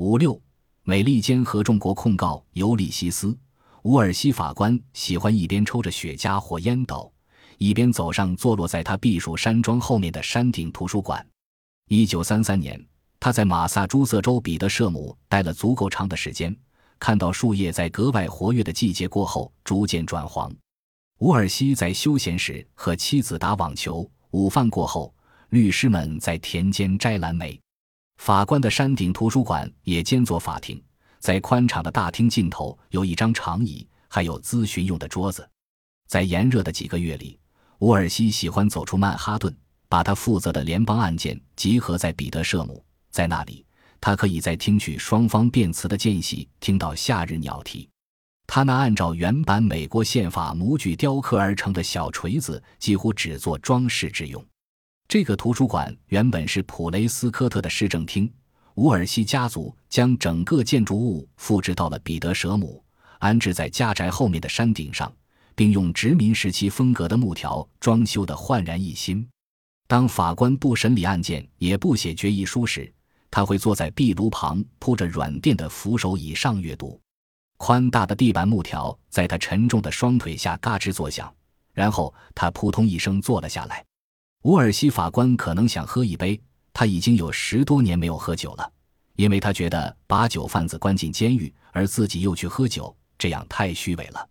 五六，美利坚合众国控告尤利西斯·伍尔西法官喜欢一边抽着雪茄或烟斗，一边走上坐落在他避暑山庄后面的山顶图书馆。一九三三年，他在马萨诸塞州彼得舍姆待了足够长的时间，看到树叶在格外活跃的季节过后逐渐转黄。伍尔西在休闲时和妻子打网球，午饭过后，律师们在田间摘蓝莓。法官的山顶图书馆也兼作法庭，在宽敞的大厅尽头有一张长椅，还有咨询用的桌子。在炎热的几个月里，伍尔西喜欢走出曼哈顿。把他负责的联邦案件集合在彼得舍姆，在那里，他可以在听取双方辩词的间隙听到夏日鸟啼。他那按照原版美国宪法模具雕刻而成的小锤子几乎只做装饰之用。这个图书馆原本是普雷斯科特的市政厅，伍尔西家族将整个建筑物复制到了彼得舍姆，安置在家宅后面的山顶上，并用殖民时期风格的木条装修的焕然一新。当法官不审理案件，也不写决议书时，他会坐在壁炉旁铺着软垫的扶手椅上阅读。宽大的地板木条在他沉重的双腿下嘎吱作响，然后他扑通一声坐了下来。伍尔西法官可能想喝一杯，他已经有十多年没有喝酒了，因为他觉得把酒贩子关进监狱，而自己又去喝酒，这样太虚伪了。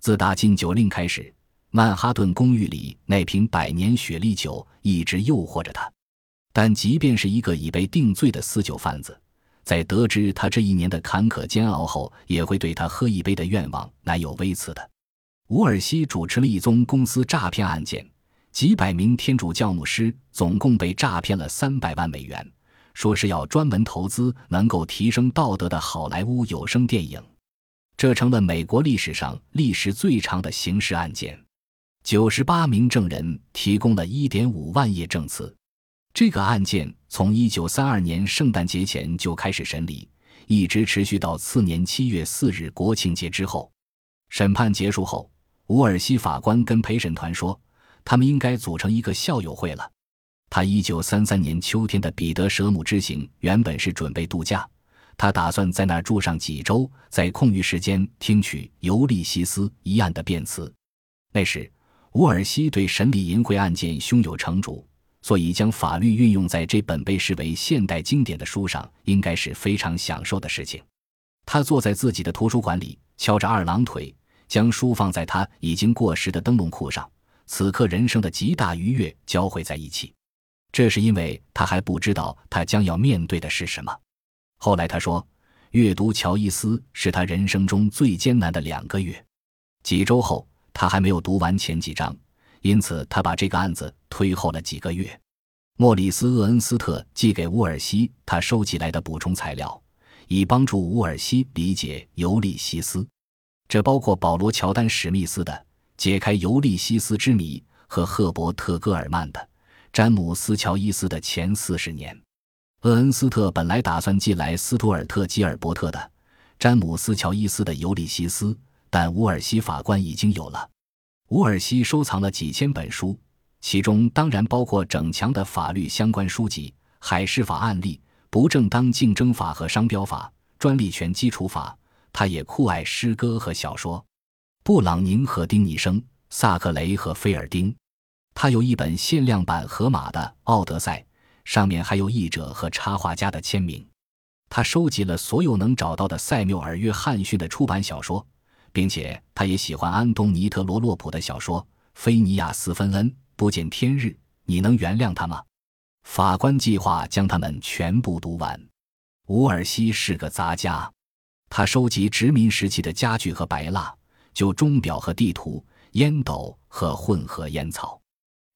自打禁酒令开始。曼哈顿公寓里那瓶百年雪莉酒一直诱惑着他，但即便是一个已被定罪的私酒贩子，在得知他这一年的坎坷煎熬后，也会对他喝一杯的愿望难有微词的。伍尔西主持了一宗公司诈骗案件，几百名天主教牧师总共被诈骗了三百万美元，说是要专门投资能够提升道德的好莱坞有声电影，这成了美国历史上历时最长的刑事案件。九十八名证人提供了一点五万页证词。这个案件从一九三二年圣诞节前就开始审理，一直持续到次年七月四日国庆节之后。审判结束后，伍尔西法官跟陪审团说，他们应该组成一个校友会了。他一九三三年秋天的彼得舍姆之行原本是准备度假，他打算在那儿住上几周，在空余时间听取尤利西斯一案的辩词。那时。伍尔西对审理淫秽案件胸有成竹，所以将法律运用在这本被视为现代经典的书上，应该是非常享受的事情。他坐在自己的图书馆里，翘着二郎腿，将书放在他已经过时的灯笼裤上。此刻，人生的极大愉悦交汇在一起。这是因为他还不知道他将要面对的是什么。后来他说，阅读乔伊斯是他人生中最艰难的两个月。几周后。他还没有读完前几章，因此他把这个案子推后了几个月。莫里斯·厄恩斯特寄给乌尔西他收集来的补充材料，以帮助乌尔西理解《尤利西斯》。这包括保罗·乔丹·史密斯的《解开尤利西斯之谜》和赫伯特·戈尔曼的《詹姆斯·乔伊斯的前四十年》。厄恩斯特本来打算寄来斯图尔特·吉尔伯特的《詹姆斯·乔伊斯的尤利西斯》。但伍尔西法官已经有了。伍尔西收藏了几千本书，其中当然包括整墙的法律相关书籍、海事法案例、不正当竞争法和商标法、专利权基础法。他也酷爱诗歌和小说，布朗宁和丁尼生、萨克雷和菲尔丁。他有一本限量版河马的《奥德赛》，上面还有译者和插画家的签名。他收集了所有能找到的塞缪尔·约翰逊的出版小说。并且他也喜欢安东尼·特罗洛普的小说《菲尼亚斯·芬恩不见天日》，你能原谅他吗？法官计划将他们全部读完。伍尔西是个杂家，他收集殖民时期的家具和白蜡、就钟表和地图、烟斗和混合烟草。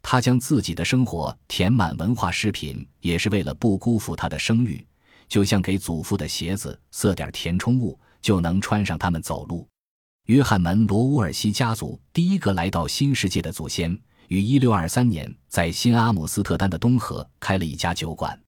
他将自己的生活填满文化饰品，也是为了不辜负他的声誉。就像给祖父的鞋子塞点填充物，就能穿上它们走路。约翰门罗乌尔西家族第一个来到新世界的祖先，于1623年在新阿姆斯特丹的东河开了一家酒馆。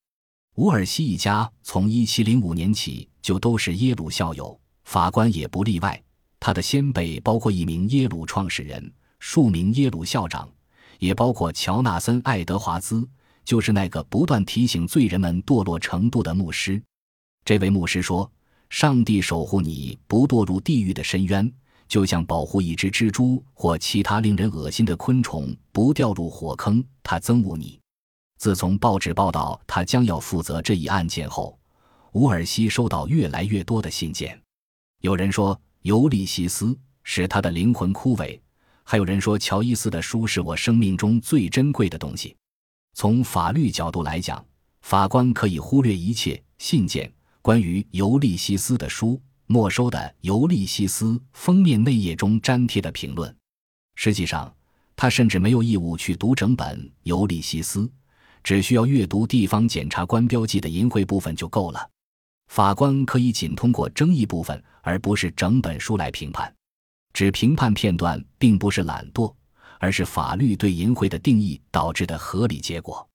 乌尔西一家从1705年起就都是耶鲁校友，法官也不例外。他的先辈包括一名耶鲁创始人、数名耶鲁校长，也包括乔纳森·爱德华兹，就是那个不断提醒罪人们堕落程度的牧师。这位牧师说：“上帝守护你不堕入地狱的深渊，就像保护一只蜘蛛或其他令人恶心的昆虫不掉入火坑。”他憎恶你。自从报纸报道他将要负责这一案件后，伍尔西收到越来越多的信件。有人说《尤利西斯》使他的灵魂枯萎，还有人说乔伊斯的书是我生命中最珍贵的东西。从法律角度来讲，法官可以忽略一切信件。关于尤利西斯的书，没收的《尤利西斯》封面内页中粘贴的评论。实际上，他甚至没有义务去读整本《尤利西斯》，只需要阅读地方检察官标记的淫秽部分就够了。法官可以仅通过争议部分，而不是整本书来评判。只评判片段，并不是懒惰，而是法律对淫秽的定义导致的合理结果。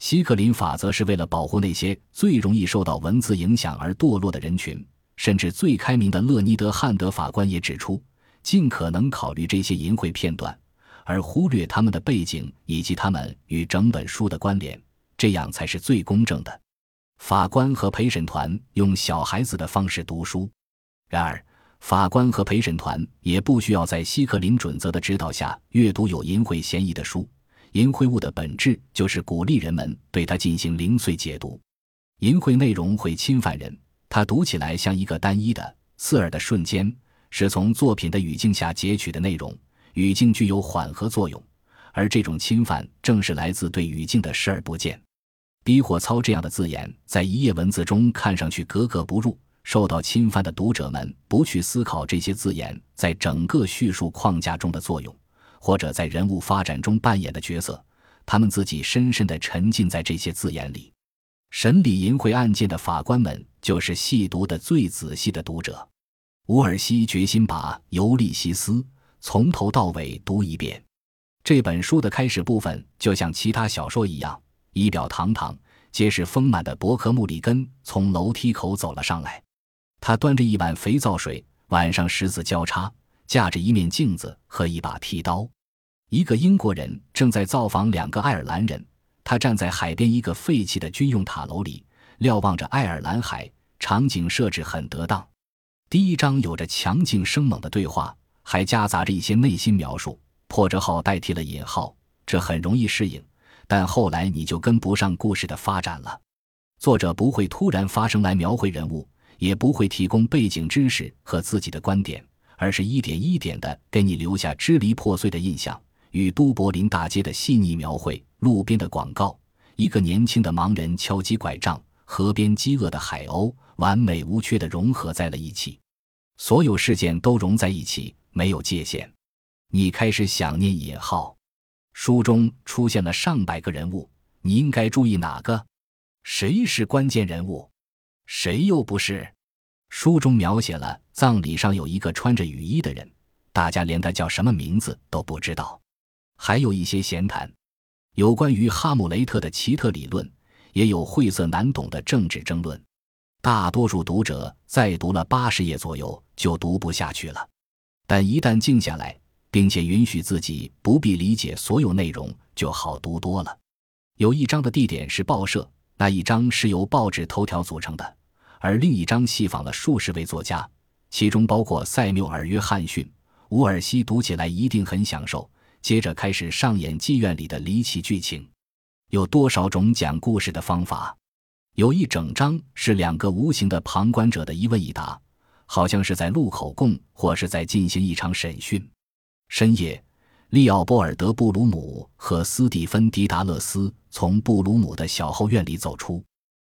希克林法则是为了保护那些最容易受到文字影响而堕落的人群，甚至最开明的勒尼德汉德法官也指出，尽可能考虑这些淫秽片段，而忽略他们的背景以及他们与整本书的关联，这样才是最公正的。法官和陪审团用小孩子的方式读书，然而法官和陪审团也不需要在希克林准则的指导下阅读有淫秽嫌疑的书。淫秽物的本质就是鼓励人们对它进行零碎解读。淫秽内容会侵犯人，它读起来像一个单一的、刺耳的瞬间，是从作品的语境下截取的内容。语境具有缓和作用，而这种侵犯正是来自对语境的视而不见。逼火操这样的字眼在一页文字中看上去格格不入。受到侵犯的读者们不去思考这些字眼在整个叙述框架中的作用。或者在人物发展中扮演的角色，他们自己深深地沉浸在这些字眼里。审理淫秽案件的法官们就是细读的最仔细的读者。伍尔西决心把《尤利西斯》从头到尾读一遍。这本书的开始部分就像其他小说一样，仪表堂堂、结实丰满的伯克穆里根从楼梯口走了上来。他端着一碗肥皂水，晚上十字交叉。架着一面镜子和一把剃刀，一个英国人正在造访两个爱尔兰人。他站在海边一个废弃的军用塔楼里，瞭望着爱尔兰海。场景设置很得当。第一章有着强劲生猛的对话，还夹杂着一些内心描述。破折号代替了引号，这很容易适应，但后来你就跟不上故事的发展了。作者不会突然发声来描绘人物，也不会提供背景知识和自己的观点。而是一点一点地给你留下支离破碎的印象，与都柏林大街的细腻描绘、路边的广告、一个年轻的盲人敲击拐杖、河边饥饿的海鸥，完美无缺地融合在了一起。所有事件都融在一起，没有界限。你开始想念引号。书中出现了上百个人物，你应该注意哪个？谁是关键人物？谁又不是？书中描写了葬礼上有一个穿着雨衣的人，大家连他叫什么名字都不知道。还有一些闲谈，有关于哈姆雷特的奇特理论，也有晦涩难懂的政治争论。大多数读者再读了八十页左右就读不下去了，但一旦静下来，并且允许自己不必理解所有内容，就好读多了。有一章的地点是报社，那一章是由报纸头条组成的。而另一章细访了数十位作家，其中包括塞缪尔·约翰逊。伍尔西读起来一定很享受。接着开始上演妓院里的离奇剧情。有多少种讲故事的方法？有一整章是两个无形的旁观者的一问一答，好像是在录口供，或是在进行一场审讯。深夜，利奥波尔德·布鲁姆和斯蒂芬·迪达勒斯从布鲁姆的小后院里走出，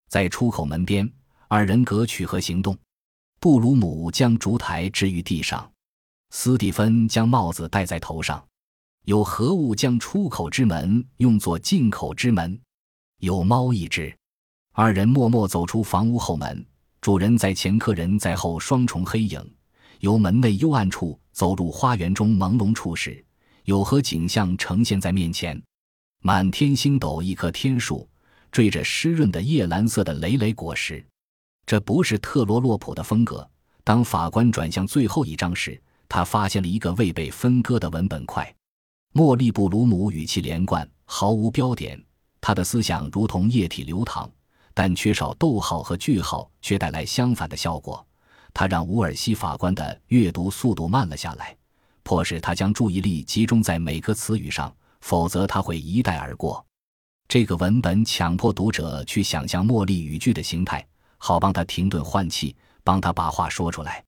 在出口门边。二人格取和行动，布鲁姆将烛台置于地上，斯蒂芬将帽子戴在头上。有何物将出口之门用作进口之门？有猫一只。二人默默走出房屋后门，主人在前，客人在后，双重黑影由门内幽暗处走入花园中朦胧处时，有何景象呈现在面前？满天星斗，一棵天树，缀着湿润的叶蓝色的累累果实。这不是特罗洛普的风格。当法官转向最后一章时，他发现了一个未被分割的文本块。莫利布鲁姆语气连贯，毫无标点，他的思想如同液体流淌，但缺少逗号和句号却带来相反的效果。他让乌尔西法官的阅读速度慢了下来，迫使他将注意力集中在每个词语上，否则他会一带而过。这个文本强迫读者去想象茉莉语句的形态，好帮他停顿换气，帮他把话说出来。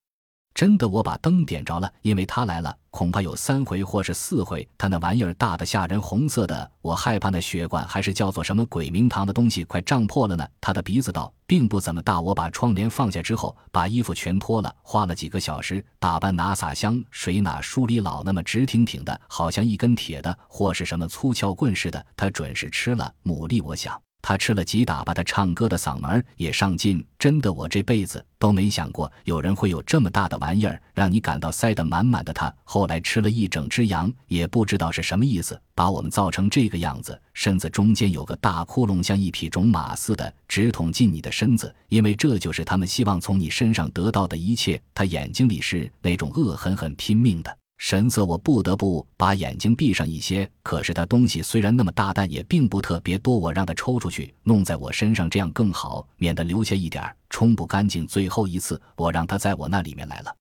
真的，我把灯点着了，因为他来了。恐怕有三回或是四回。他那玩意儿大的吓人，红色的，我害怕那血管还是叫做什么鬼名堂的东西快胀破了呢。他的鼻子倒并不怎么大。我把窗帘放下之后，把衣服全脱了，花了几个小时打扮，哪洒香水，哪梳理，老那么直挺挺的，好像一根铁的或是什么粗撬棍似的。他准是吃了牡蛎，我想。他吃了几打，把他唱歌的嗓门也上劲。真的，我这辈子都没想过有人会有这么大的玩意儿，让你感到塞得满满的。他后来吃了一整只羊，也不知道是什么意思，把我们造成这个样子。身子中间有个大窟窿，像一匹种马似的，直捅进你的身子，因为这就是他们希望从你身上得到的一切。他眼睛里是那种恶狠狠拼命的。神色，我不得不把眼睛闭上一些。可是他东西虽然那么大，但也并不特别多。我让他抽出去，弄在我身上，这样更好，免得留下一点冲不干净。最后一次，我让他在我那里面来了。